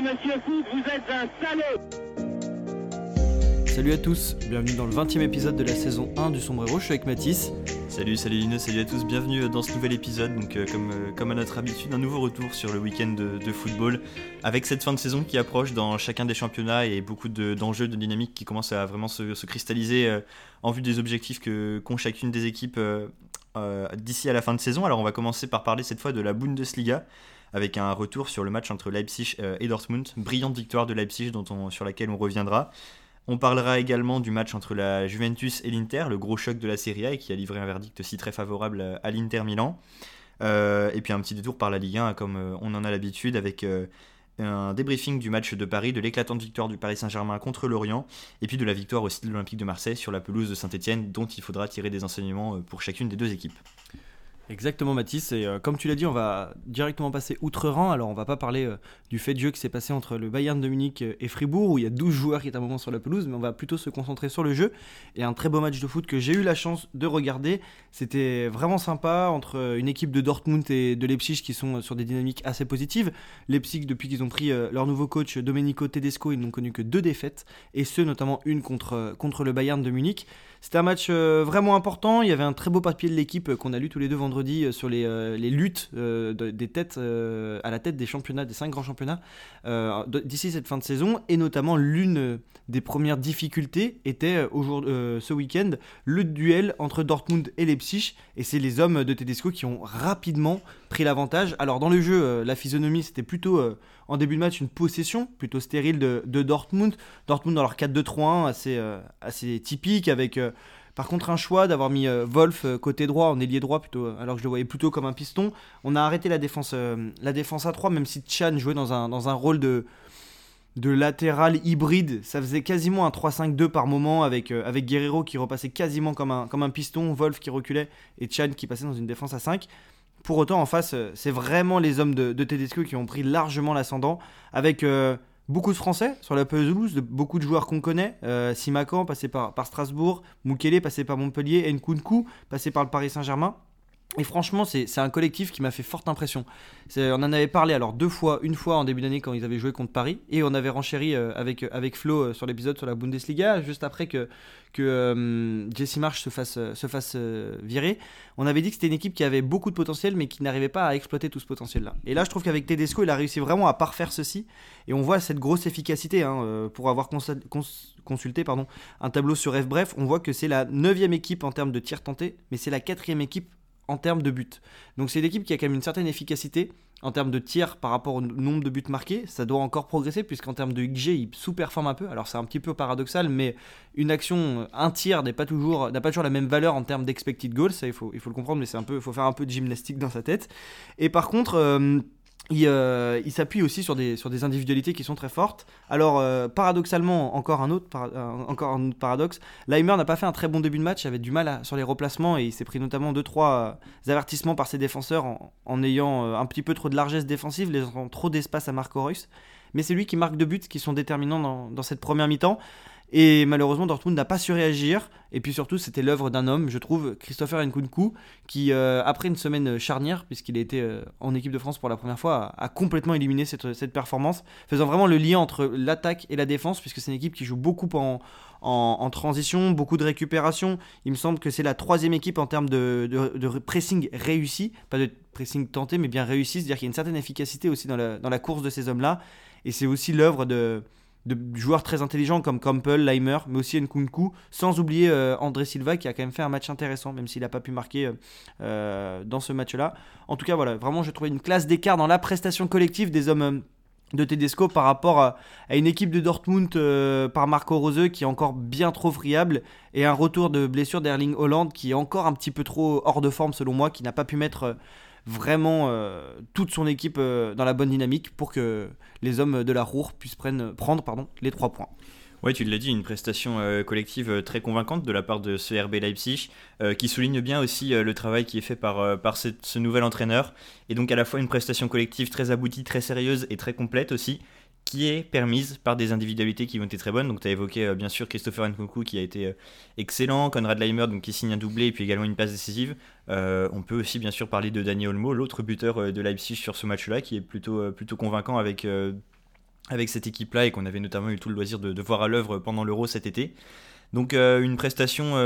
Alors, monsieur Foot, vous êtes un salaud Salut à tous, bienvenue dans le 20 e épisode de la saison 1 du Sombrero, je suis avec Mathis. Salut, salut Lino, salut à tous, bienvenue dans ce nouvel épisode. Donc, euh, comme, euh, comme à notre habitude, un nouveau retour sur le week-end de, de football avec cette fin de saison qui approche dans chacun des championnats et beaucoup de- d'enjeux, de, dynamique qui commencent à vraiment se, se cristalliser euh, en vue des objectifs que qu'ont chacune des équipes euh, euh, d'ici à la fin de saison. Alors, on va commencer par parler cette fois de la Bundesliga avec un retour sur le match entre Leipzig euh, et Dortmund. Brillante victoire de Leipzig dont on- sur laquelle on reviendra. On parlera également du match entre la Juventus et l'Inter, le gros choc de la Serie A et qui a livré un verdict aussi très favorable à- à l'Inter Milan. Euh, et puis un petit détour par la Ligue 1 comme euh, on en a l'habitude avec euh, un débriefing du match de Paris, de l'éclatante victoire du Paris Saint-Germain contre l'Orient et puis de la victoire aussi de l'Olympique de Marseille sur la pelouse de Saint-Etienne dont il faudra tirer des enseignements euh, pour chacune des deux équipes. Exactement Mathis, et euh, comme tu l'as dit, on va directement passer outre-Rhin, alors on va pas parler euh, du fait de jeu qui s'est passé entre le Bayern de Munich euh, et Fribourg, où il y a 12 joueurs qui étaient à un moment sur la pelouse, mais on va plutôt se concentrer sur le jeu, et un très beau match de foot que j'ai eu la chance de regarder, c'était vraiment sympa, entre une équipe de Dortmund et de Leipzig qui sont sur des dynamiques assez positives, Leipzig depuis qu'ils ont pris leur nouveau coach Domenico Tedesco, ils n'ont connu que deux défaites, et ce notamment une contre, contre le Bayern de Munich, c'était un match euh, vraiment important. Il y avait un très beau papier de l'équipe euh, qu'on a lu tous les deux vendredi euh, sur les, luttes à la tête des championnats, des cinq grands championnats d'ici cette fin de saison. Et notamment l'une des premières difficultés était ce week-end le duel entre Dortmund et Leipzig. Et c'est les hommes de Tedesco qui ont rapidement pris l'avantage. Alors dans le jeu, euh, la physionomie c'était plutôt euh, en début de match une possession plutôt stérile de, Dortmund. Dortmund dans leur 4-2-3-1 assez, euh, assez typique avec par contre un choix d'avoir mis Wolf côté droit en ailier droit plutôt alors que je le voyais plutôt comme un piston. On a arrêté la défense, la défense à 3 même si Chan jouait dans un, dans un rôle de, de latéral hybride. Ça faisait quasiment un 3-5-2 par moment avec, avec Guerrero qui repassait quasiment comme un, comme un piston, Wolf qui reculait et Chan qui passait dans une défense à 5. Pour autant, en face, euh, c'est vraiment les hommes de, de Tedesco qui ont pris largement l'ascendant avec euh, beaucoup de Français sur la pelouse, de beaucoup de joueurs qu'on connaît. Euh, Simakan, passé par, par Strasbourg, Mukele, passé par Montpellier, Nkunku, passé par le Paris Saint-Germain. Et franchement, c'est un collectif qui m'a fait forte impression. On en avait parlé alors deux fois, une fois en début d'année quand ils avaient joué contre Paris, et on avait renchéri euh, avec, avec Flo euh, sur l'épisode sur la Bundesliga, juste après que, que euh, Jesse Marsh se fasse, euh, se fasse euh, virer. On avait dit que c'était une équipe qui avait beaucoup de potentiel, mais qui n'arrivait pas à exploiter tout ce potentiel-là. Et là, je trouve qu'avec Tedesco, il a réussi vraiment à parfaire ceci, et on voit cette grosse efficacité. hein, euh, pour avoir consulté pardon, un tableau sur F bref, on voit que c'est la neuvième équipe en termes de tirs tentés, mais c'est la quatrième équipe en termes de buts. Donc c'est une équipe qui a quand même une certaine efficacité en termes de tirs par rapport au nombre de buts marqués. Ça doit encore progresser puisqu'en termes de XG, il sous-performe un peu. Alors c'est un petit peu paradoxal, mais une action, un tir n'a pas toujours la même valeur en termes d'expected goals. Ça il faut, il faut le comprendre, mais il faut faire un peu de gymnastique dans sa tête. Et par contre. euh, il, euh, il s'appuie aussi sur des, sur des individualités qui sont très fortes. Alors, euh, paradoxalement, encore un, autre euh, encore un autre paradoxe, Leimer n'a pas fait un très bon début de match, il avait du mal sur les replacements et il s'est pris notamment 2-3 avertissements par ses défenseurs en, ayant un petit peu trop de largesse défensive, laissant trop d'espace à Marco Reus. Mais c'est lui qui marque deux buts qui sont déterminants dans cette première mi-temps. Et malheureusement, Dortmund n'a pas su réagir. Et puis surtout, c'était l'œuvre d'un homme, je trouve, Christopher Nkunku, qui, euh, après une semaine charnière, puisqu'il a été euh, en équipe de France pour la première fois, a, complètement éliminé cette, performance, faisant vraiment le lien entre l'attaque et la défense, puisque c'est une équipe qui joue beaucoup en, transition, beaucoup de récupération. Il me semble que c'est la troisième équipe en termes de pressing réussi, pas de pressing tenté, mais bien réussi, c'est-à-dire qu'il y a une certaine efficacité aussi dans la, dans la course de ces hommes-là. Et c'est aussi l'œuvre de, de joueurs très intelligents comme Campbell, Leimer, mais aussi Nkunku, sans oublier euh, André Silva qui a quand même fait un match intéressant, même s'il n'a pas pu marquer euh, euh, dans ce match-là. En tout cas, voilà, vraiment, j'ai trouvé une classe d'écart dans la prestation collective des hommes. de Tedesco par rapport à, à une équipe de Dortmund par Marco Rose qui est encore bien trop friable et un retour de blessure d'Erling Holland qui est encore un petit peu trop hors de forme selon moi, qui n'a pas pu mettre vraiment euh, toute son équipe euh, dans la bonne dynamique pour que les hommes de la Roure puissent prendre pardon, les trois points. Ouais, tu l'as dit, une prestation euh, collective très convaincante de la part de ce RB Leipzig, qui souligne bien aussi le travail qui est fait par, par ce nouvel entraîneur, et donc à la fois une prestation collective très aboutie, très sérieuse et très complète aussi, qui est permise par des individualités qui ont été très bonnes. Donc tu as évoqué euh, bien sûr Christopher Nkunku qui a été euh, excellent, Conrad Leimer donc, qui signe un doublé et puis également une passe décisive. Euh, on peut aussi bien sûr parler de Daniel Olmo, l'autre buteur de Leipzig sur ce match-là, qui est plutôt, plutôt convaincant avec... avec cette équipe-là et qu'on avait notamment eu tout le loisir de, voir à l'œuvre pendant l'Euro cet été. Donc une prestation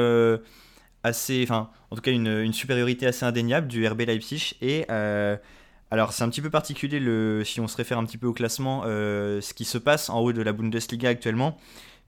assez, enfin en tout cas une, supériorité assez indéniable du RB Leipzig et alors c'est un petit peu particulier si on se réfère un petit peu au classement, ce qui se passe en haut de la Bundesliga actuellement,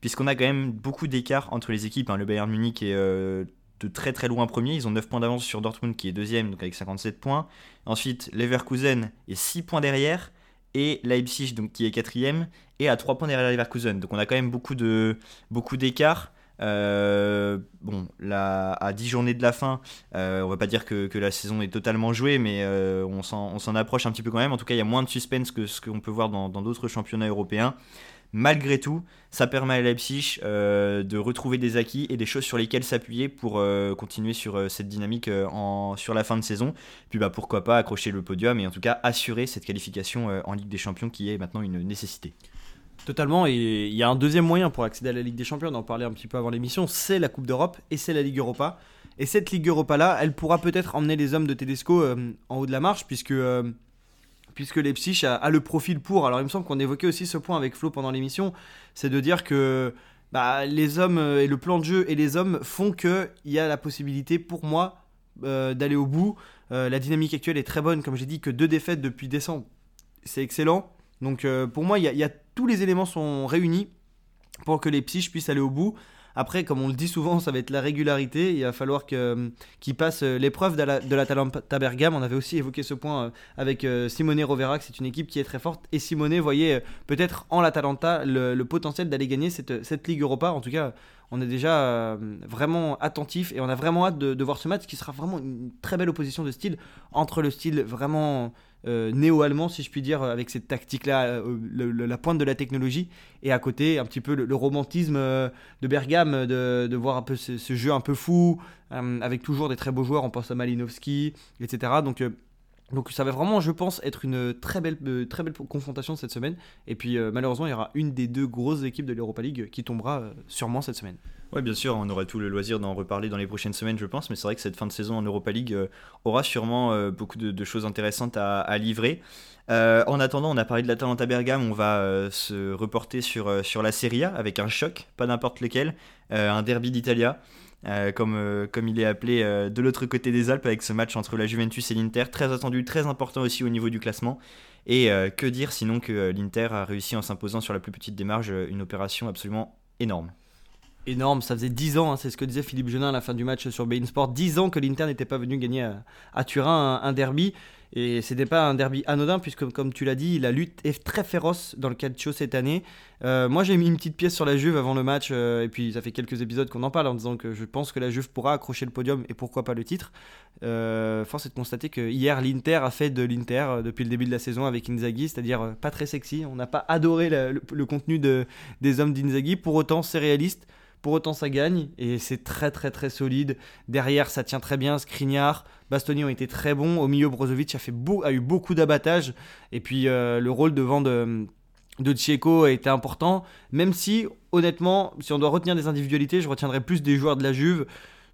puisqu'on a quand même beaucoup d'écart entre les équipes. Hein. Le Bayern Munich est de très très loin premier. Ils ont 9 points d'avance sur Dortmund qui est deuxième, donc avec 57 points. Ensuite, Leverkusen est 6 points derrière. Et Leipzig, qui est quatrième, et à 3 points derrière Leverkusen. Donc on a quand même beaucoup de beaucoup d'écart. Euh, bon, à 10 journées de la fin, euh, on va pas dire que, la saison est totalement jouée, mais euh, on s'en approche un petit peu quand même. En tout cas, il y a moins de suspense que ce qu'on peut voir dans d'autres championnats européens malgré tout, ça permet à Leipzig euh, de retrouver des acquis et des choses sur lesquelles s'appuyer pour continuer sur cette dynamique sur la fin de saison. Puis bah, pourquoi pas accrocher le podium et en tout cas assurer cette qualification en Ligue des Champions qui est maintenant une nécessité. Totalement, et il y a un deuxième moyen pour accéder à la Ligue des Champions, on en parlait un petit peu avant l'émission, c'est la Coupe d'Europe et c'est la Ligue Europa. Et cette Ligue Europa-là, elle pourra peut-être emmener les hommes de Tedesco en haut de la marche, puisque puisque Leipzig a, le profil pour. Alors il me semble qu'on évoquait aussi ce point avec Flo pendant l'émission, c'est de dire que bah, les hommes euh, et le plan de jeu et les hommes font qu'il y a la possibilité pour moi euh, d'aller au bout. Euh, la dynamique actuelle est très bonne, comme j'ai dit, que deux défaites depuis décembre, c'est excellent. Donc pour moi, il y, a, tous les éléments sont réunis pour que Leipzig puisse aller au bout. Après, comme on le dit souvent, ça va être la régularité. Il va falloir euh, qu'il passe euh, l'épreuve de la, de. On avait aussi évoqué ce point euh, avec Simone Rovera, que c'est une équipe qui est très forte. Et Simone voyait peut-être en la le, le potentiel d'aller gagner cette, Ligue Europa. En tout cas, on est déjà vraiment attentif et on a vraiment hâte de, voir ce match qui sera vraiment une très belle opposition de style entre le style vraiment euh, néo-allemand, si je puis dire, avec cette tactique-là, euh, la pointe de la technologie, et à côté, un petit peu le, romantisme euh, de Bergame, de, voir un peu ce, jeu un peu fou, avec toujours des très beaux joueurs, on pense à Malinowski, etc. Donc, donc ça va vraiment, je pense, être une très belle, très belle confrontation cette semaine. Et puis malheureusement, il y aura une des deux grosses équipes de l'Europa League qui tombera sûrement cette semaine. Oui, bien sûr, on aura tout le loisir d'en reparler dans les prochaines semaines, je pense, mais c'est vrai que cette fin de saison en Europa League euh, aura sûrement euh, beaucoup de, choses intéressantes à, livrer. Euh, en attendant, on a parlé de l'Atalanta Bergame, on va se reporter sur, la Serie A avec un choc, pas n'importe lequel, un derby d'Italia. comme, comme il est appelé de l'autre côté des Alpes avec ce match entre la Juventus et l'Inter, très attendu, très important aussi au niveau du classement. Et que dire sinon que l'Inter a réussi en s'imposant sur la plus petite démarche une opération absolument énorme énorme. Ça faisait 10 ans, hein, c'est ce que disait Philippe Genin à la fin du match sur Bein Sport. 10 ans que l'Inter n'était pas venu gagner à, Turin un, derby. Et c'était pas un derby anodin, puisque comme tu l'as dit, la lutte est très féroce dans le calcio cette année. Euh, moi j'ai mis une petite pièce sur la Juve avant le match, euh, et puis ça fait quelques épisodes qu'on en parle en disant que je pense que la Juve pourra accrocher le podium et pourquoi pas le titre. Euh, force est de constater que hier l'Inter a fait de l'Inter depuis le début de la saison avec Inzaghi, c'est-à-dire pas très sexy. On n'a pas adoré le, contenu de, des hommes d'Inzaghi, pour autant c'est réaliste. Pour autant, ça gagne et c'est très très très solide. Derrière, ça tient très bien. Skriniar, Bastoni ont été très bons. Au milieu, Brozovic a, a eu beaucoup d'abattage. Et puis, euh, le rôle devant de, de a été important. Même si, honnêtement, si on doit retenir des individualités, je retiendrai plus des joueurs de la Juve.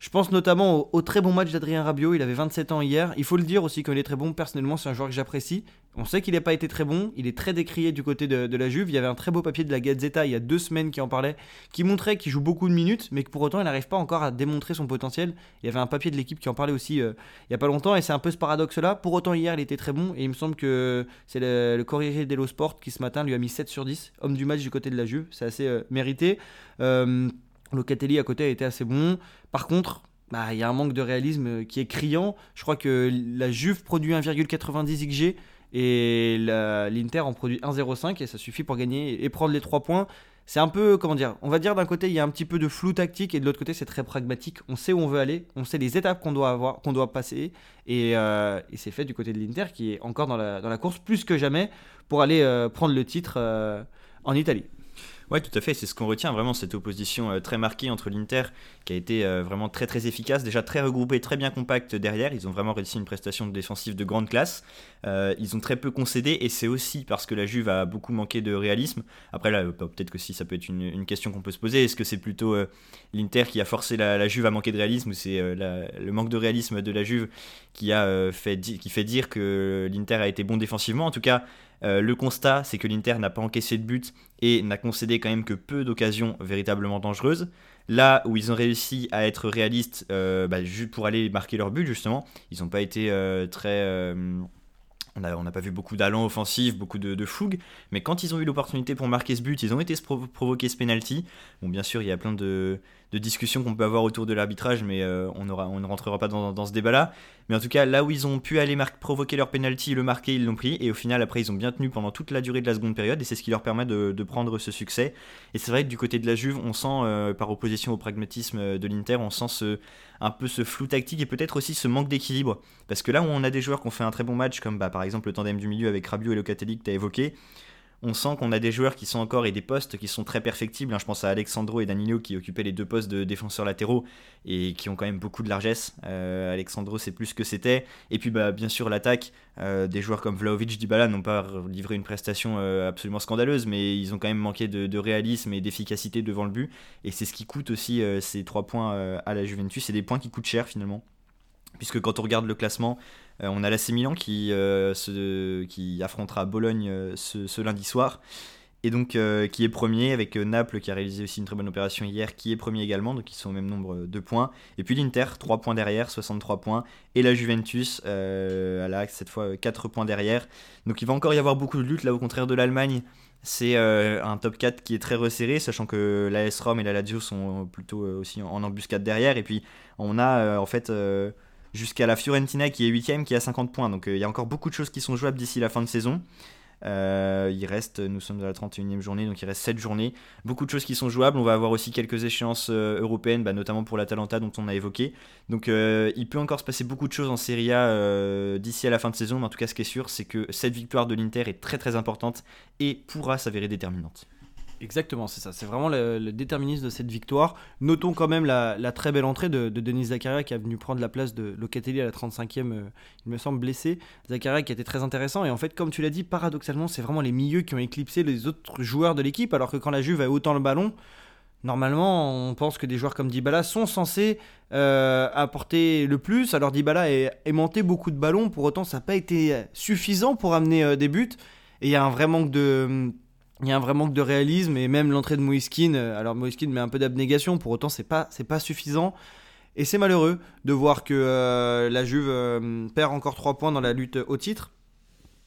Je pense notamment au, très bon match d'Adrien Rabiot, il avait 27 ans hier. Il faut le dire aussi qu'il est très bon, personnellement c'est un joueur que j'apprécie. On sait qu'il n'a pas été très bon, il est très décrié du côté de, la Juve. Il y avait un très beau papier de la Gazzetta il y a deux semaines qui en parlait, qui montrait qu'il joue beaucoup de minutes, mais que pour autant il n'arrive pas encore à démontrer son potentiel. Il y avait un papier de l'équipe qui en parlait aussi euh, il n'y a pas longtemps, et c'est un peu ce paradoxe-là. Pour autant hier il était très bon, et il me semble que c'est le, le Corriere dello Sport qui ce matin lui a mis 7 sur 10, homme du match du côté de la Juve. C'est assez euh, mérité. Euh, Locatelli à côté a été assez bon. Par contre, bah, il y a un manque de réalisme euh, qui est criant. Je crois que la Juve produit 1,90 XG et l'Inter en produit 1,05 et ça suffit pour gagner et prendre les 3 points. C'est un peu, comment dire, on va dire d'un côté il y a un petit peu de flou tactique et de l'autre côté c'est très pragmatique. On sait où on veut aller, on sait les étapes qu'on doit avoir, qu'on doit passer et, euh, c'est fait du côté de l'Inter qui est encore dans la, course plus que jamais pour aller euh, prendre le titre en Italie. Oui, tout à fait. C'est ce qu'on retient vraiment, cette opposition euh, très marquée entre l'Inter, qui a été euh, vraiment très très efficace, déjà très regroupé, très bien compact derrière. Ils ont vraiment réussi une prestation défensive de grande classe. Euh, ils ont très peu concédé, et c'est aussi parce que la Juve a beaucoup manqué de réalisme. Après, là, peut-être que si ça peut être une, question qu'on peut se poser, est-ce que c'est plutôt l'Inter qui a forcé la, Juve à manquer de réalisme, ou c'est le manque de réalisme de la Juve qui, a fait, qui fait dire que l'Inter a été bon défensivement? En tout cas, le constat, c'est que l'Inter n'a pas encaissé de but et n'a concédé quand même que peu d'occasions véritablement dangereuses. Là où ils ont réussi à être réalistes bah, pour aller marquer leur but, justement, ils n'ont pas été très on n'a pas vu beaucoup d'allants offensifs, beaucoup de, fougue, mais quand ils ont eu l'opportunité pour marquer ce but, ils ont été provoquer ce penalty. Bon, bien sûr, il y a plein de, de discussions qu'on peut avoir autour de l'arbitrage, mais euh, on, ne rentrera pas dans, ce débat-là. Mais en tout cas, là où ils ont pu aller provoquer leur penalty, le marquer, ils l'ont pris. Et au final, après, ils ont bien tenu pendant toute la durée de la seconde période, et c'est ce qui leur permet de, prendre ce succès. Et c'est vrai que du côté de la Juve, on sent, euh, par opposition au pragmatisme de l'Inter, on sent ce, un peu ce flou tactique et peut-être aussi ce manque d'équilibre. Parce que là où on a des joueurs qui ont fait un très bon match, comme bah, par exemple le tandem du milieu avec Rabiot et Locatelli que tu as évoqué, on sent qu'on a des joueurs qui sont encore et des postes qui sont très perfectibles. Hein. Je pense à Alexandro et Danilo qui occupaient les deux postes de défenseurs latéraux et qui ont quand même beaucoup de largesse. Euh, Alexandro, c'est plus que c'était. Et puis, bah, bien sûr, l'attaque. Euh, des joueurs comme Vlaovic, Dybala n'ont pas livré une prestation euh, absolument scandaleuse, mais ils ont quand même manqué de, réalisme et d'efficacité devant le but. Et c'est ce qui coûte aussi ces trois points à la Juventus. C'est des points qui coûtent cher finalement puisque quand on regarde le classement, on a l'AC Milan qui, euh, qui affrontera Bologne euh, ce, lundi soir. Et donc qui est premier avec Naples qui a réalisé aussi une très bonne opération hier, qui est premier également, donc ils sont au même nombre de points. Et puis l'Inter, 3 points derrière, 63 points. Et la Juventus, euh, cette fois 4 points derrière. Donc il va encore y avoir beaucoup de lutte, là au contraire de l'Allemagne. C'est un top 4 qui est très resserré, sachant que l'AS Rome et la Lazio sont plutôt aussi en embuscade derrière. Et puis on a en fait jusqu'à la Fiorentina qui est 8ème, qui a 50 points. Donc euh, il y a encore beaucoup de choses qui sont jouables d'ici la fin de saison. Euh, il reste, nous sommes à la 31e journée, donc il reste 7 journées. Beaucoup de choses qui sont jouables. On va avoir aussi quelques échéances euh, européennes, bah, notamment pour l'Atalanta dont on a évoqué. Donc il peut encore se passer beaucoup de choses en Serie A d'ici à la fin de saison. Mais en tout cas, ce qui est sûr, c'est que cette victoire de l'Inter est très très importante et pourra s'avérer déterminante. Exactement, c'est ça. C'est vraiment le, déterminisme de cette victoire. Notons quand même la, très belle entrée de, Denis Zakaria qui a venu prendre la place de Locatelli à la 35e, euh, il me semble, blessé. Zakaria qui était très intéressant. Et en fait, comme tu l'as dit, paradoxalement, c'est vraiment les milieux qui ont éclipsé les autres joueurs de l'équipe. Alors que quand la Juve a autant le ballon, normalement, on pense que des joueurs comme Dybala sont censés euh, apporter le plus. Alors Dybala a aimanté beaucoup de ballons. Pour autant, ça n'a pas été suffisant pour amener euh, des buts. Et il y a un vrai manque de il y a un vrai manque de réalisme et même l'entrée de Moiskin, euh, alors Moiskin met un peu d'abnégation, pour autant c'est pas, c'est pas suffisant. Et c'est malheureux de voir que euh, la Juve euh, perd encore 3 points dans la lutte au titre,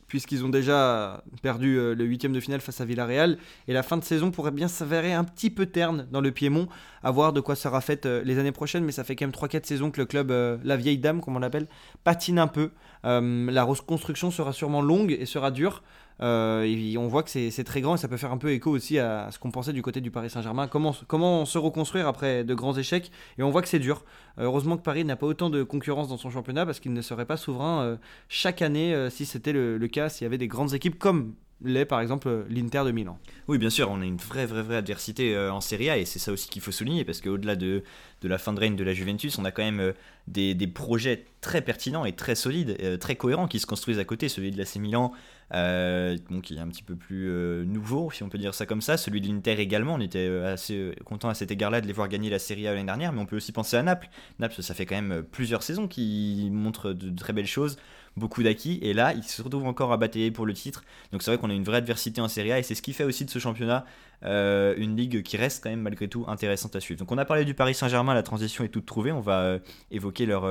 puisqu'ils ont déjà perdu le huitième de finale face à Villarreal. Et la fin de saison pourrait bien s'avérer un petit peu terne dans le Piémont, à voir de quoi sera faite les années prochaines. Mais ça fait quand même 3-4 saisons que le club, la vieille dame comme on l'appelle, patine un peu. la reconstruction sera sûrement longue et sera dure. Euh, on voit que c'est très grand et ça peut faire un peu écho aussi à ce qu'on pensait du côté du Paris Saint-Germain. Comment, se reconstruire après de grands échecs Et on voit que c'est dur. Euh, heureusement que Paris n'a pas autant de concurrence dans son championnat parce qu'il ne serait pas souverain euh, chaque année si c'était le, cas, s'il y avait des grandes équipes comme l'est par exemple l'Inter de Milan. Oui, bien sûr, on a une vraie, vraie, vraie adversité en Serie A et c'est ça aussi qu'il faut souligner parce qu'au-delà de, la fin de règne de la Juventus, on a quand même des, des projets très pertinents et très solides, très cohérents qui se construisent à côté. Celui de l'AC Milan, euh, qui est un petit peu plus euh, nouveau, si on peut dire ça comme ça. Celui de l'Inter également, on était euh, assez content à cet égard-là de les voir gagner la Serie A l'année dernière, mais on peut aussi penser à Naples. Naples, ça fait quand même plusieurs saisons qui montrent de, très belles choses, beaucoup d'acquis, et là, ils se retrouvent encore à batailler pour le titre. Donc c'est vrai qu'on a une vraie adversité en Serie A, et c'est ce qui fait aussi de ce championnat une ligue qui reste quand même malgré tout intéressante à suivre. Donc on a parlé du Paris Saint-Germain, la transition est toute trouvée, on va évoquer leur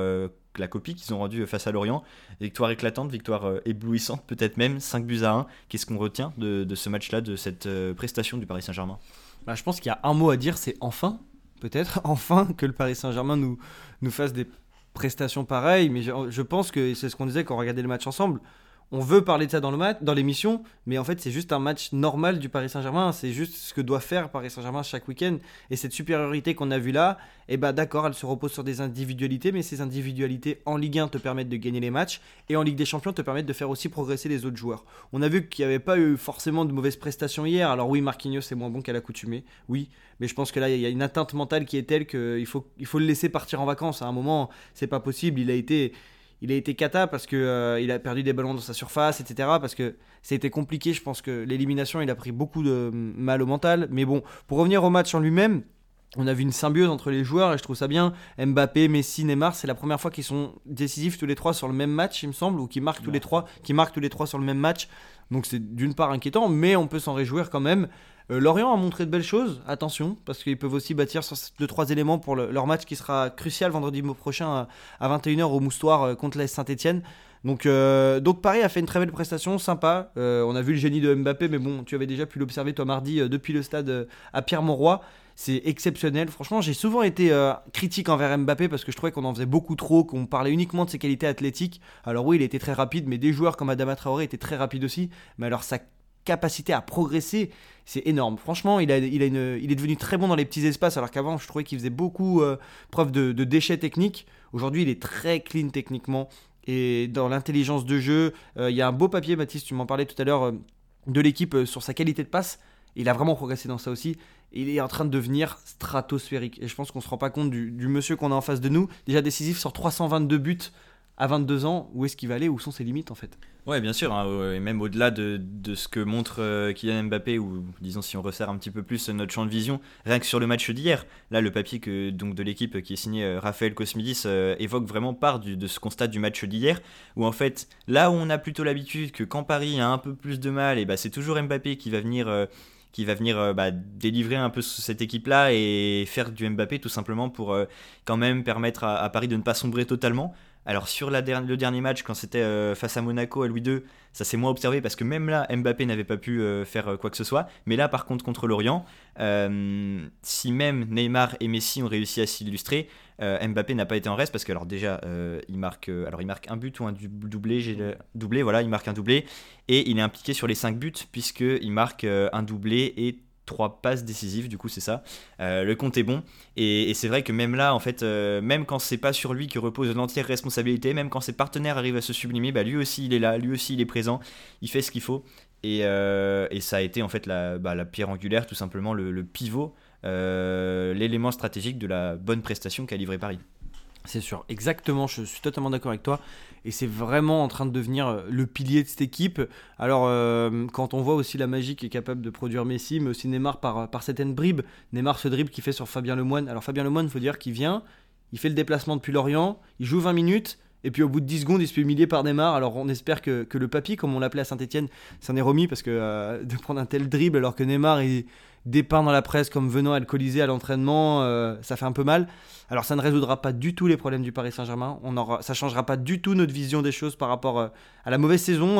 la copie qu'ils ont rendue face à Lorient. Victoire éclatante, victoire euh, éblouissante, peut-être même 5 buts à 1. Qu'est-ce qu'on retient de, ce match-là, de cette euh, prestation du Paris Saint-Germain? Bah, Je pense qu'il y a un mot à dire, c'est enfin, peut-être, enfin que le Paris Saint-Germain nous, nous fasse des prestations pareilles. Mais je, je pense que c'est ce qu'on disait quand on regardait le match ensemble on veut parler de ça dans le match, dans l'émission, mais en fait c'est juste un match normal du Paris Saint-Germain, c'est juste ce que doit faire Paris Saint-Germain chaque week-end. Et cette supériorité qu'on a vue là, eh ben d'accord, elle se repose sur des individualités, mais ces individualités en Ligue 1 te permettent de gagner les matchs et en Ligue des Champions te permettent de faire aussi progresser les autres joueurs. On a vu qu'il n'y avait pas eu forcément de mauvaises prestations hier. Alors oui, Marquinhos c'est moins bon qu'à l'accoutumée, oui, mais je pense que là il y a une atteinte mentale qui est telle qu'il faut, il faut le laisser partir en vacances. À un moment, c'est pas possible. Il a été il a été cata parce que euh, il a perdu des ballons dans sa surface, etc. Parce que été compliqué. Je pense que l'élimination, il a pris beaucoup de mal au mental. Mais bon, pour revenir au match en lui-même, on a vu une symbiose entre les joueurs et je trouve ça bien. Mbappé, Messi, Neymar, c'est la première fois qu'ils sont décisifs tous les trois sur le même match, il me semble, ou qui marquent tous les trois, qui marquent tous les trois sur le même match. Donc c'est d'une part inquiétant, mais on peut s'en réjouir quand même. Euh, Lorient a montré de belles choses, attention, parce qu'ils peuvent aussi bâtir sur ces deux trois éléments pour leur match qui sera crucial vendredi prochain à, 21h au Moustoir euh, contre l'AS Saint-Etienne. Donc, euh, donc Paris a fait une très belle prestation, sympa. on a vu le génie de Mbappé, mais bon, tu avais déjà pu l'observer toi mardi depuis le stade à Pierre-Mauroy. C'est exceptionnel. Franchement, j'ai souvent été critique envers Mbappé parce que je trouvais qu'on en faisait beaucoup trop, qu'on parlait uniquement de ses qualités athlétiques. Alors oui, il était très rapide, mais des joueurs comme Adama Traoré étaient très rapides aussi. Mais alors sa capacité à progresser, c'est énorme. Franchement, il, a, il, a une, il est devenu très bon dans les petits espaces, alors qu'avant, je trouvais qu'il faisait beaucoup euh, preuve de, déchets techniques. Aujourd'hui, il est très clean techniquement. Et dans l'intelligence de jeu, euh, il y a un beau papier, Baptiste, tu m'en parlais tout à l'heure, euh, de l'équipe sur sa qualité de passe. Il a vraiment progressé dans ça aussi. Il est en train de devenir stratosphérique. Et je pense qu'on ne se rend pas compte du, du monsieur qu'on a en face de nous. Déjà décisif sur 322 buts à 22 ans, où est-ce qu'il va aller Où sont ses limites en fait? Ouais, bien sûr, hein, et même au-delà de, de, ce que montre euh, Kylian Mbappé, ou disons si on resserre un petit peu plus notre champ de vision, rien que sur le match d'hier, là le papier que, donc, de l'équipe qui est signé euh, Raphaël Cosmidis euh, évoque vraiment part de ce constat du match d'hier, où en fait, là où on a plutôt l'habitude que quand Paris a un peu plus de mal, et bah, c'est toujours Mbappé qui va venir qui va venir bah, délivrer un peu cette équipe-là et faire du Mbappé tout simplement pour quand même permettre à, Paris de ne pas sombrer totalement. Alors sur le dernier match, quand c'était euh, face à Monaco à Louis II, ça s'est moins observé parce que même là, Mbappé n'avait pas pu euh, faire euh, quoi que ce soit. Mais là, par contre, contre l'Orient, si même Neymar et Messi ont réussi à s'illustrer, Mbappé n'a pas été en reste parce que déjà, il marque, un but ou un doublé, doublé, voilà, il marque un doublé et il est impliqué sur les 5 buts puisque il marque un doublé et trois passes décisives, du coup c'est ça. Euh, le compte est bon et, c'est vrai que même là, en fait, euh, même quand c'est pas sur lui que repose l'entière responsabilité, même quand ses partenaires arrivent à se sublimer, bah, lui aussi il est là, lui aussi il est présent, il fait ce qu'il faut et, euh, ça a été en fait la, bah, pierre angulaire, tout simplement le, le pivot, l'élément stratégique de la bonne prestation qu'a livré Paris. C'est sûr, exactement, je suis totalement d'accord avec toi. Et c'est vraiment en train de devenir euh, le pilier de cette équipe. Alors, euh, quand on voit aussi la magie qui est capable de produire Messi, mais aussi Neymar par, par certaines bribes, Neymar ce dribble qu'il fait sur Fabien Lemoine. Alors, Fabien Lemoine, il faut dire qu'il vient, il fait le déplacement depuis Lorient, il joue 20 minutes, et puis au bout de 10 secondes, il se fait humilier par Neymar. Alors on espère que, le papy, comme on l'appelait à Saint-Etienne, s'en est remis parce que euh, de prendre un tel dribble alors que Neymar est dépeint dans la presse comme venant alcoolisé à l'entraînement, euh, ça fait un peu mal. Alors ça ne résoudra pas du tout les problèmes du Paris Saint-Germain. On aura, ça changera pas du tout notre vision des choses par rapport euh, à la mauvaise saison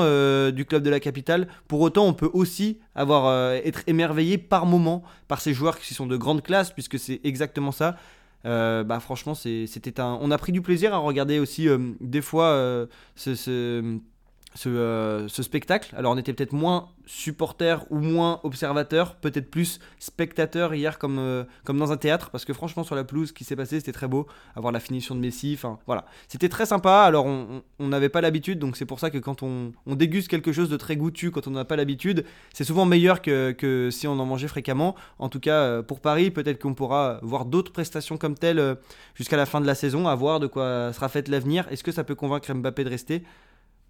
du club de la capitale. Pour autant, on peut aussi avoir être émerveillé par moment par ces joueurs qui sont de grande classe, puisque c'est exactement ça. Euh, bah franchement c'était un on a pris du plaisir à regarder aussi euh, des fois euh, ce, ce, ce, spectacle. Alors on était peut-être moins supporter ou moins observateur, peut-être plus spectateur hier comme, euh, comme dans un théâtre, parce que franchement sur la pelouse, ce qui s'est passé, c'était très beau, avoir la finition de Messi, enfin voilà. C'était très sympa, alors on n'avait pas l'habitude, donc c'est pour ça que quand on, on, déguste quelque chose de très goûtu, quand on n'a pas l'habitude, c'est souvent meilleur que, que, si on en mangeait fréquemment. En tout cas, euh, pour Paris, peut-être qu'on pourra voir d'autres prestations comme telles euh, jusqu'à la fin de la saison, à voir de quoi sera fait l'avenir. Est-ce que ça peut convaincre Mbappé de rester?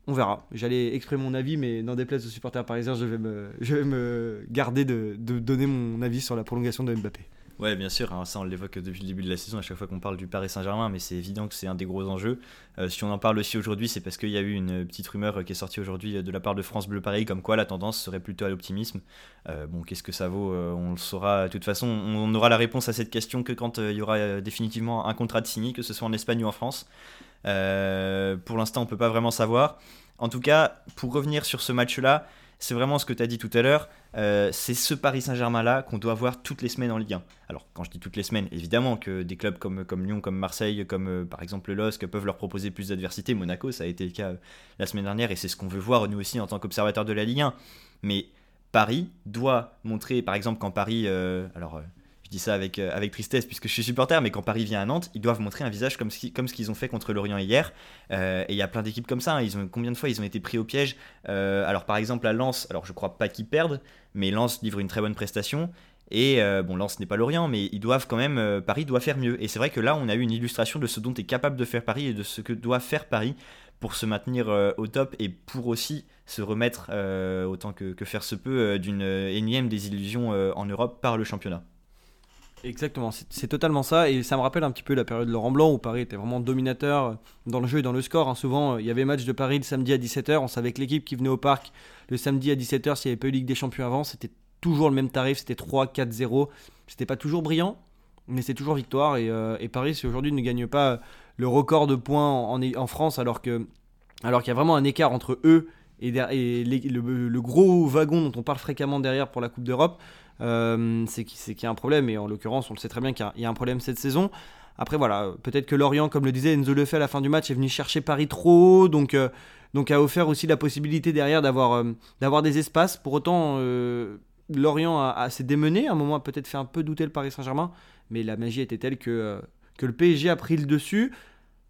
On verra. J'allais exprimer mon avis, mais dans des places de supporters parisiens, je vais me, je vais me garder de, donner mon avis sur la prolongation de Mbappé. Ouais, bien sûr, hein, ça on l'évoque depuis le début de la saison à chaque fois qu'on parle du Paris Saint-Germain, mais c'est évident que c'est un des gros enjeux. Euh, si on en parle aussi aujourd'hui, c'est parce qu'il y a eu une petite rumeur qui est sortie aujourd'hui de la part de France Bleu Paris, comme quoi la tendance serait plutôt à l'optimisme. Euh, bon, qu'est-ce que ça vaut euh, On le saura. De toute façon, on aura la réponse à cette question que quand il y aura définitivement un contrat de signé, que ce soit en Espagne ou en France. Pour l'instant, on peut pas vraiment savoir. En tout cas, pour revenir sur ce match-là, c'est vraiment ce que tu as dit tout à l'heure. Euh, c'est ce Paris Saint-Germain-là qu'on doit voir toutes les semaines en Ligue 1. Alors, quand je dis toutes les semaines, évidemment que des clubs comme, Lyon, comme Marseille, comme euh, par exemple le LOSC peuvent leur proposer plus d'adversité. Monaco, ça a été le cas euh, la semaine dernière et c'est ce qu'on veut voir nous aussi en tant qu'observateurs de la Ligue 1. Mais Paris doit montrer, par exemple, quand Paris. alors je dis ça avec, euh, avec tristesse puisque je suis supporter, mais quand Paris vient à Nantes, ils doivent montrer un visage comme ce, comme ce qu'ils ont fait contre Lorient hier. Euh, et il y a plein d'équipes comme ça. Hein. Ils ont, combien de fois ils ont été pris au piège? Euh, Alors par exemple à Lens, alors je crois pas qu'ils perdent, mais Lens livre une très bonne prestation. Et bon, Lens n'est pas Lorient, mais ils doivent quand même. Paris doit faire mieux. Et c'est vrai que là, on a eu une illustration de ce dont est capable de faire Paris et de ce que doit faire Paris pour se maintenir au top et pour aussi se remettre autant que, que, faire se peut d'une énième désillusion en Europe par le championnat. Exactement, c'est totalement ça. Et ça me rappelle un petit peu la période de Laurent Blanc où Paris était vraiment dominateur dans le jeu et dans le score. Hein. Souvent, il y avait match de Paris le samedi à 17h. On savait que l'équipe qui venait au parc le samedi à 17h, s'il n'y avait pas eu Ligue des Champions avant, c'était toujours le même tarif. C'était 3, 4, 0. C'était pas toujours brillant, mais c'est toujours victoire. Et, euh, Paris, si aujourd'hui ne gagne pas le record de points en, France, alors qu'il alors qu'il y a vraiment un écart entre eux et, le, gros wagon dont on parle fréquemment derrière pour la Coupe d'Europe, euh, c'est qu'il y a un problème. Et en l'occurrence, on le sait très bien qu'il y, a un problème cette saison. Après, voilà, peut-être que Lorient, comme le disait Enzo Lefebvre à la fin du match, est venu chercher Paris trop haut, donc, euh, a offert aussi la possibilité derrière d'avoir euh, des espaces. Pour autant, Lorient a, s'est démené, à un moment a peut-être fait un peu douter le Paris Saint-Germain, mais la magie était telle que, que le PSG a pris le dessus.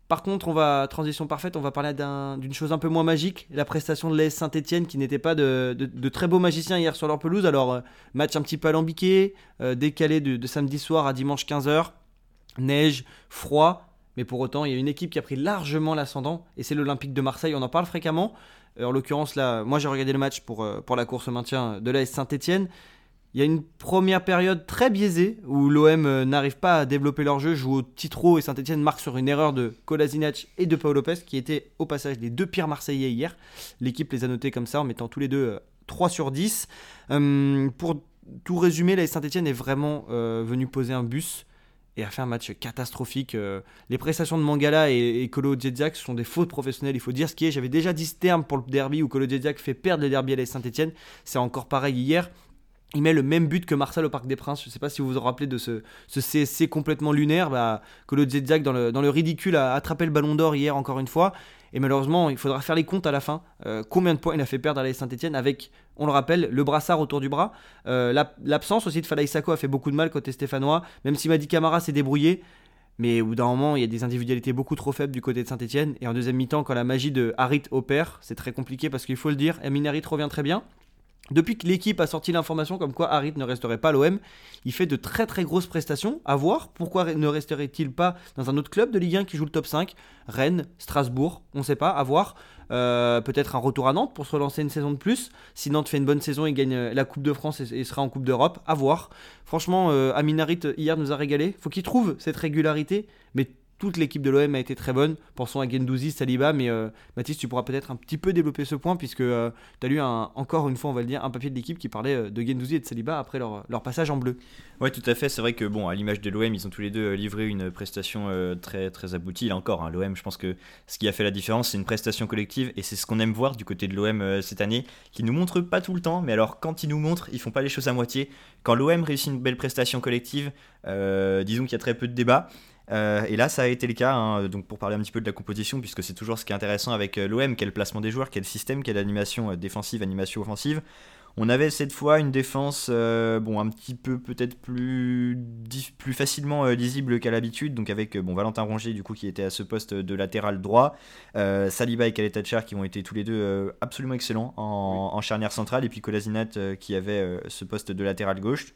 Par contre, on va, transition parfaite, on va parler d'une chose un peu moins magique, la prestation de l'AS Saint-Etienne qui n'était pas de, très beaux magiciens hier sur leur pelouse. Alors, euh, match un petit peu alambiqué, euh, décalé de, samedi soir à dimanche 15h, neige, froid, mais pour autant, il y a une équipe qui a pris largement l'ascendant et c'est l'Olympique de Marseille. On en parle fréquemment. Euh, en l'occurrence, là, moi j'ai regardé le match pour, pour la course au maintien de l'AS Saint-Etienne. Il y a une première période très biaisée où l'OM euh, n'arrive pas à développer leur jeu, joue au titro et Saint-Etienne marque sur une erreur de Kolasinac et de Paul Lopez qui étaient au passage les deux pires Marseillais hier. L'équipe les a notés comme ça en mettant tous les deux 3 euh, sur 10. Hum, pour tout résumer, la Saint-Etienne est vraiment euh, venu poser un bus et a fait un match catastrophique. les prestations de Mangala et, Kolo Djedzak sont des fautes professionnelles, il faut dire ce qui est. J'avais déjà dit ce terme pour le derby où Kolo Djedzak fait perdre le derby à la Saint-Etienne. C'est encore pareil hier il met le même but que Marcel au Parc des Princes. Je ne sais pas si vous vous rappelez de ce, CSC complètement lunaire. Bah, que le Zedjak, dans le, ridicule, a attrapé le ballon d'or hier encore une fois. Et malheureusement, il faudra faire les comptes à la fin. Euh, combien de points il a fait perdre à la Saint-Etienne avec, on le rappelle, le brassard autour du bras. Euh, l'absence aussi de Falaï Sako a fait beaucoup de mal côté stéphanois, même si Madi Camara s'est débrouillé. Mais au bout d'un moment, il y a des individualités beaucoup trop faibles du côté de Saint-Etienne. Et en deuxième mi-temps, quand la magie de Harit opère, c'est très compliqué parce qu'il faut le dire, Amin Harit revient très bien. Depuis que l'équipe a sorti l'information comme quoi Harit ne resterait pas à l'OM, il fait de très très grosses prestations. À voir, pourquoi ne resterait-il pas dans un autre club de Ligue 1 qui joue le top 5 Rennes, Strasbourg, on ne sait pas, à voir. Euh, peut-être un retour à Nantes pour se relancer une saison de plus. Si Nantes fait une bonne saison, il gagne la Coupe de France et, sera en Coupe d'Europe, à voir. Franchement, euh, Amin Harit hier nous a régalé. Faut qu'il trouve cette régularité, mais toute l'équipe de l'OM a été très bonne. Pensons à Gendouzi, Saliba, mais euh, Mathis, tu pourras peut-être un petit peu développer ce point, puisque euh, tu as lu encore une fois, on va le dire, un papier de l'équipe qui parlait euh, de Gendouzi et de Saliba après leur, passage en bleu. Ouais, tout à fait. C'est vrai que, bon, à l'image de l'OM, ils ont tous les deux livré une prestation très, très aboutie. Là encore, hein, l'OM, je pense que ce qui a fait la différence, c'est une prestation collective, et c'est ce qu'on aime voir du côté de l'OM cette année, qui nous montre pas tout le temps, mais alors quand ils nous montrent, ils font pas les choses à moitié. Quand l'OM réussit une belle prestation collective, disons qu'il y a très peu de débats. Euh, et là, ça a été le cas, hein, donc pour parler un petit peu de la composition, puisque c'est toujours ce qui est intéressant avec euh, l'OM, quel placement des joueurs, quel système, quelle animation euh, défensive, animation offensive. On avait cette fois une défense bon, un petit peu peut-être plus, plus facilement lisible qu'à l'habitude, donc avec bon, Valentin Rongier du coup qui était à ce poste de latéral droit, Saliba et Kaletachar qui ont été tous les deux absolument excellents en, en, charnière centrale, et puis Colasinat qui avait ce poste de latéral gauche.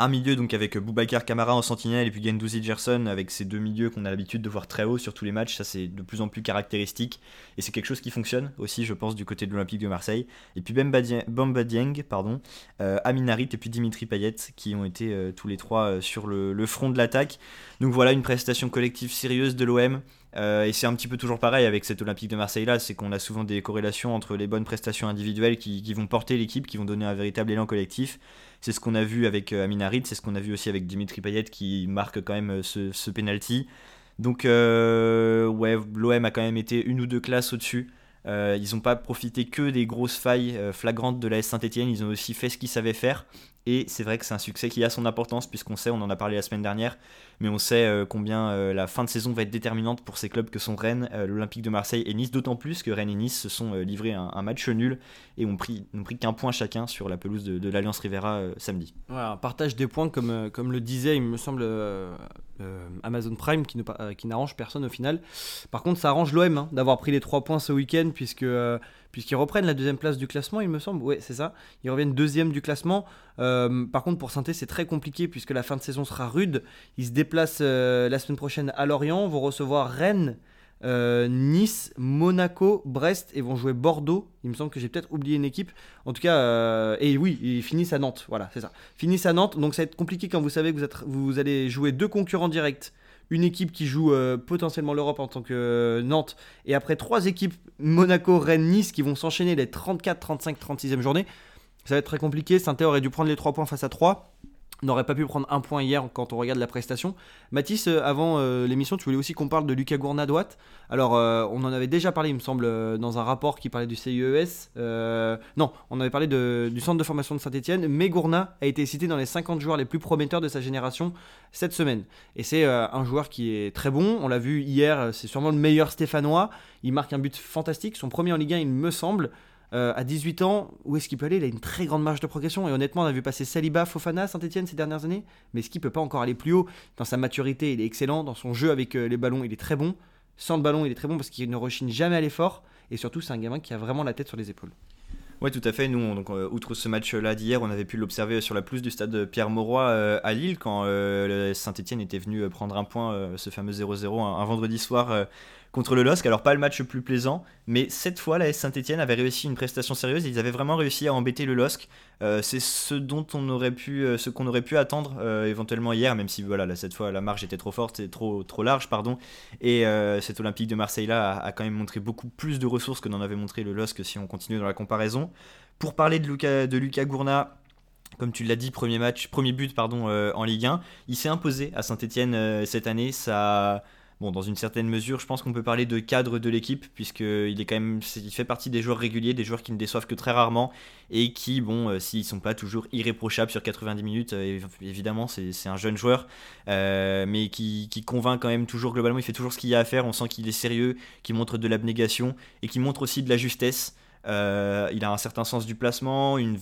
Un milieu donc avec Boubacar Camara en sentinelle et puis Gendouzi Gerson avec ces deux milieux qu'on a l'habitude de voir très haut sur tous les matchs. Ça c'est de plus en plus caractéristique et c'est quelque chose qui fonctionne aussi je pense du côté de l'Olympique de Marseille. Et puis Bamba Dieng, pardon, euh, Harit et puis Dimitri Payet qui ont été euh, tous les trois euh, sur le, front de l'attaque. Donc voilà une prestation collective sérieuse de l'OM. Et c'est un petit peu toujours pareil avec cet Olympique de Marseille là, c'est qu'on a souvent des corrélations entre les bonnes prestations individuelles qui, vont porter l'équipe, qui vont donner un véritable élan collectif, c'est ce qu'on a vu avec euh, c'est ce qu'on a vu aussi avec Dimitri Payet qui marque quand même euh, ce, ce penalty. Donc euh, ouais, l'OM a quand même été une ou deux classes au-dessus. ils n'ont pas profité que des grosses failles flagrantes de la S Saint-Etienne, ils ont aussi fait ce qu'ils savaient faire. Et c'est vrai que c'est un succès qui a son importance, puisqu'on sait, on en a parlé la semaine dernière, mais on sait euh, combien euh, la fin de saison va être déterminante pour ces clubs que sont Rennes, euh, l'Olympique de Marseille et Nice, d'autant plus que Rennes et Nice se sont livrés un, match nul et ont pris, ont pris qu'un point chacun sur la pelouse de, l'Alliance Rivera samedi. un partage des points, comme, comme le disait, il me semble, Amazon Prime, qui, qui n'arrange personne au final. Par contre, ça arrange l'OM hein, d'avoir pris les trois points ce week-end, puisque puisqu'ils reprennent la deuxième place du classement, il me semble. Oui, c'est ça. Ils reviennent deuxième du classement. Euh, par contre, pour Sainté, c'est très compliqué puisque la fin de saison sera rude. Ils se déplacent euh, la semaine prochaine à Lorient, vont recevoir Rennes. nice, Monaco, Brest et vont jouer Bordeaux. Il me semble que j'ai peut-être oublié une équipe. En tout cas, et oui, ils finissent à Nantes. Voilà, c'est ça. Finissent à Nantes. Donc ça va être compliqué quand vous savez que vous allez jouer deux concurrents directs une équipe qui joue potentiellement l'Europe en tant que Nantes, et après trois équipes, Monaco, Rennes, Nice, qui vont s'enchaîner les 34, 35, 36e journées. Ça va être très compliqué. saint aurait dû prendre les 3 points face à 3 n'aurait pas pu prendre un point hier quand on regarde la prestation. Mathis, euh, avant euh, l'émission, tu voulais aussi qu'on parle de Lucas Gourna droite. Alors, euh, on en avait déjà parlé, il me semble, dans un rapport qui parlait du CIES. non, on avait parlé du centre de formation de Saint-Etienne, mais Gourna a été cité dans les 50 joueurs les plus prometteurs de sa génération cette semaine. Et c'est un joueur qui est très bon. On l'a vu hier, c'est sûrement le meilleur stéphanois. Il marque un but fantastique, son premier en Ligue 1, il me semble. Euh, à 18 ans, où est-ce qu'il peut aller? Il a une très grande marge de progression. Et honnêtement, on a vu passer Saliba, Fofana, Saint-Etienne ces dernières années. Mais est-ce qu'il peut pas encore aller plus haut? Dans sa maturité, il est excellent. Dans son jeu avec euh, les ballons, il est très bon. Sans le ballon, il est très bon parce qu'il ne rechigne jamais à l'effort. Et surtout, c'est un gamin qui a vraiment la tête sur les épaules. Oui, tout à fait. Nous, euh, outre ce match-là d'hier, on avait pu l'observer sur la pelouse du stade Pierre-Mauroy à Lille quand Saint-Etienne était venu prendre un point, ce fameux 0-0, un, vendredi soir contre le LOSC. Alors pas le match le plus plaisant, mais cette fois la S Saint-Etienne avait réussi une prestation sérieuse ils avaient vraiment réussi à embêter le LOSC. Euh, c'est ce dont on aurait pu, euh, ce qu'on aurait pu attendre euh, éventuellement hier, même si voilà là, cette fois la marge était trop forte et trop trop large pardon. Et cet Olympique de Marseille là a, quand même montré beaucoup plus de ressources que n'en avait montré le LOSC si on continue dans la comparaison. Pour parler de Lucas, de Gourna, comme tu l'as dit, premier match, premier but pardon en Ligue 1, il s'est imposé à Saint-Etienne cette année. Ça, bon, dans une certaine mesure, je pense qu'on peut parler de cadre de l'équipe, puisqu'il est quand même, il fait partie des joueurs réguliers, des joueurs qui ne déçoivent que très rarement, et qui, bon, euh, s'ils sont pas toujours irréprochables sur 90 minutes, euh, évidemment, c'est un jeune joueur, euh, mais qui, qui, convainc quand même toujours globalement, il fait toujours ce qu'il y a à faire, on sent qu'il est sérieux, qu'il montre de l'abnégation, et qui montre aussi de la justesse. Euh, il a un certain sens du placement, une,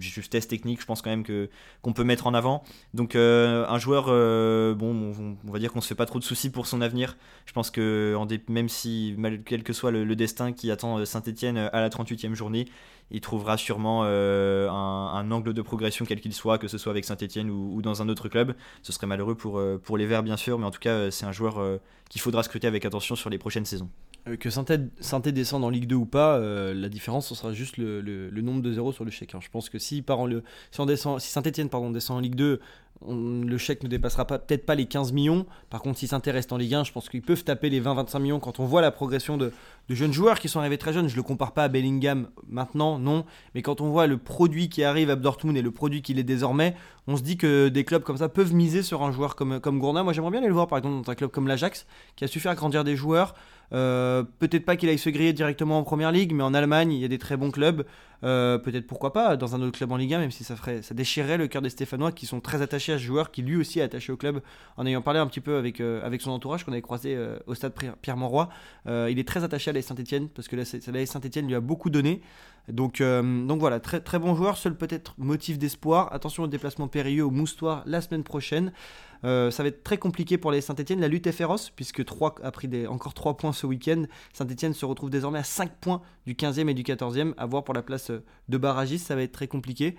justesse technique, je pense quand même qu'on peut mettre en avant. Donc euh, un joueur, euh, bon, on, va dire qu'on se fait pas trop de soucis pour son avenir. Je pense que même si quel que soit le, destin qui attend Saint-Etienne à la 38e journée, il trouvera sûrement un, angle de progression quel qu'il soit, que ce soit avec Saint-Etienne ou, ou, dans un autre club. Ce serait malheureux pour, pour les Verts bien sûr, mais en tout cas c'est un joueur qu'il faudra scruter avec attention sur les prochaines saisons. Euh, que Saint-Etienne descende en Ligue 2 ou pas, euh, la différence ce sera juste le, nombre de zéros sur le chèque. Hein. Je pense que si, si, on si Saint-Etienne descend en Ligue 2, le chèque ne dépassera peut-être pas les 15 millions. Par contre, si s'intéressent en Ligue 1, je pense qu'ils peuvent taper les 20-25 millions quand on voit la progression de, jeunes joueurs qui sont arrivés très jeunes. Je ne le compare pas à Bellingham maintenant, non. Mais quand on voit le produit qui arrive à Dortmund et le produit qu'il est désormais, on se dit que des clubs comme ça peuvent miser sur un joueur comme, comme Gourna. Moi, j'aimerais bien aller le voir, par exemple, dans un club comme l'Ajax, qui a su faire grandir des joueurs. Euh, peut-être pas qu'il aille se griller directement en première ligue, mais en Allemagne, il y a des très bons clubs. Euh, peut-être pourquoi pas dans un autre club en Ligue 1, même si ça, ferait, ça déchirerait le cœur des Stéphanois qui sont très attachés à ce joueur, qui lui aussi est attaché au club. En ayant parlé un petit peu avec, euh, avec son entourage qu'on avait croisé au stade Pierre-Montroy, il est très attaché à Saint-Etienne parce que la Saint-Etienne lui a beaucoup donné. Donc, donc voilà, très, très bon joueur, seul peut-être motif d'espoir. Attention au déplacement périlleux au Moustoir la semaine prochaine. Euh, ça va être très compliqué pour les Saint-Etienne. La lutte est féroce puisque 3 a pris encore 3 points ce week-end. Saint-Etienne se retrouve désormais à 5 points du 15e et du 14e. À voir pour la place de barragiste, ça va être très compliqué.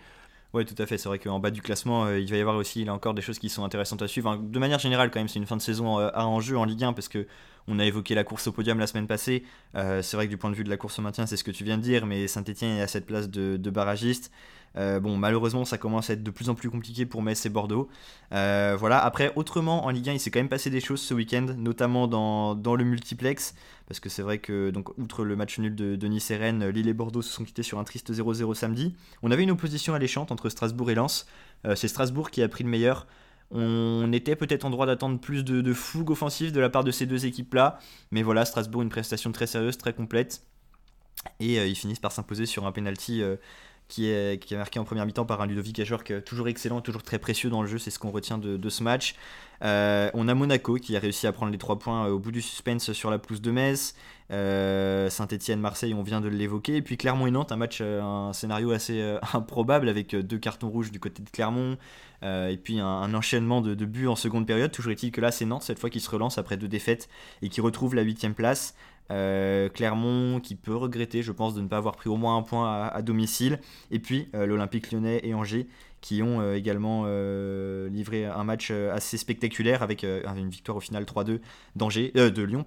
Oui, tout à fait. C'est vrai qu'en bas du classement, euh, il va y avoir aussi a encore des choses qui sont intéressantes à suivre. de manière générale, quand même, c'est une fin de saison euh, à enjeu en Ligue 1 parce que on a évoqué la course au podium la semaine passée. c'est vrai que du point de vue de la course au maintien, c'est ce que tu viens de dire, mais Saint-Etienne est à cette place de, barragiste. Euh, bon, malheureusement, ça commence à être de plus en plus compliqué pour Metz et Bordeaux. Euh, voilà, après, autrement, en Ligue 1, il s'est quand même passé des choses ce week-end, notamment dans, le multiplex, parce que c'est vrai que, outre le match nul de, Nice et Rennes, Lille et Bordeaux se sont quittés sur un triste 0-0 samedi. On avait une opposition alléchante entre Strasbourg et Lens. Euh, c'est Strasbourg qui a pris le meilleur. On était peut-être en droit d'attendre plus de, fougue offensive de la part de ces deux équipes-là, mais voilà, Strasbourg, une prestation très sérieuse, très complète. Et ils finissent par s'imposer sur un penalty qui est, marqué en première mi-temps par un Ludovic Ajorc toujours excellent, toujours très précieux dans le jeu, c'est ce qu'on retient de, ce match. Euh, on a Monaco qui a réussi à prendre les trois points euh, au bout du suspense sur la pelouse de Metz. Euh, Saint-Etienne, Marseille, on vient de l'évoquer. Et puis Clermont et Nantes, un match, un scénario assez improbable avec deux cartons rouges du côté de Clermont. et puis un, enchaînement de, buts en seconde période. Toujours est-il que là, c'est Nantes cette fois qui se relance après deux défaites et qui retrouve la huitième place. Euh, Clermont qui peut regretter, je pense, de ne pas avoir pris au moins un point à, domicile. Et puis euh, l'Olympique lyonnais et Angers qui ont également livré un match assez spectaculaire avec une victoire au final 3-2 d'Angers, de Lyon.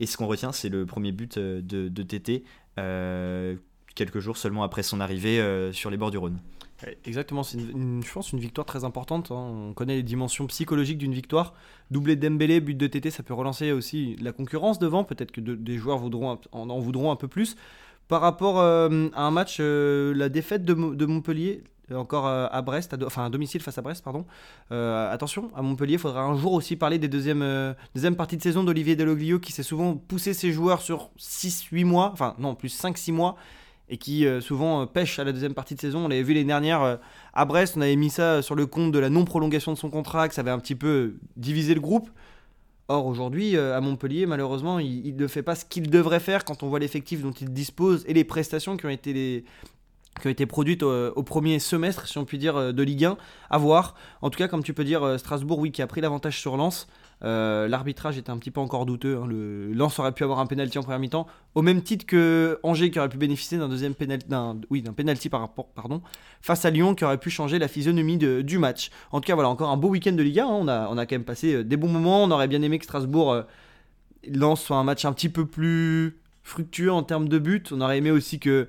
Et ce qu'on retient, c'est le premier but de, de quelques jours seulement après son arrivée sur les bords du Rhône. Exactement, c'est une, je pense une victoire très importante. Hein. On connaît les dimensions psychologiques d'une victoire. Doublé Dembélé, but de TT, ça peut relancer aussi la concurrence devant. Peut-être que des joueurs voudront, en, voudront un peu plus. Par rapport euh, à un match, euh, la défaite de, Montpellier, encore euh, à Brest, enfin à domicile face à Brest, pardon. attention, à Montpellier, il faudra un jour aussi parler des deuxièmes, deuxième parties de saison d'Olivier Deloglio qui s'est souvent poussé ses joueurs sur 6-8 mois, enfin non, plus 5-6 mois et qui euh, souvent euh, pêche à la deuxième partie de saison. On l'avait vu les dernières euh, à Brest, on avait mis ça sur le compte de la non-prolongation de son contrat, que ça avait un petit peu divisé le groupe. Or aujourd'hui, à Montpellier, malheureusement, il ne fait pas ce qu'il devrait faire quand on voit l'effectif dont il dispose et les prestations qui ont été les, qui ont été produites au, premier semestre, si on peut dire, de Ligue 1, à voir. En tout cas, comme tu peux dire, Strasbourg, oui, qui a pris l'avantage sur Lens. Euh, l'arbitrage était un petit peu encore douteux. Hein. Le Lens aurait pu avoir un penalty en première mi-temps, au même titre que Angers qui aurait pu bénéficier d'un deuxième penalty, oui, d'un penalty par rapport, pardon, face à Lyon qui aurait pu changer la physionomie du match. En tout cas, voilà, encore un beau week-end de Liga. Hein. On a, on a quand même passé euh, des bons moments. On aurait bien aimé que Strasbourg euh, lance soit un match un petit peu plus fructueux en termes de but. On aurait aimé aussi que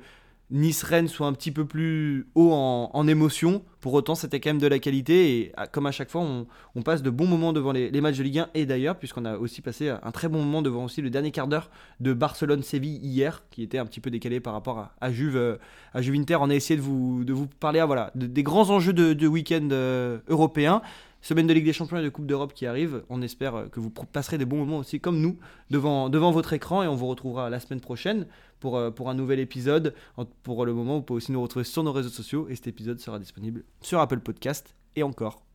Nice-Rennes soit un petit peu plus haut en, émotion. Pour autant, c'était quand même de la qualité. Et comme à chaque fois, on, passe de bons moments devant les, matchs de Ligue 1. Et d'ailleurs, puisqu'on a aussi passé un très bon moment devant aussi le dernier quart d'heure de Barcelone-Séville hier, qui était un petit peu décalé par rapport à, Juve, à Juve Inter. On a essayé de vous, de vous parler ah, voilà, des grands enjeux de, week-end euh, européen. Semaine de Ligue des Champions et de Coupe d'Europe qui arrive. On espère que vous passerez des bons moments aussi comme nous devant, votre écran et on vous retrouvera la semaine prochaine pour, euh, pour un nouvel épisode. Pour le moment, vous pouvez aussi nous retrouver sur nos réseaux sociaux et cet épisode sera disponible sur Apple Podcast et encore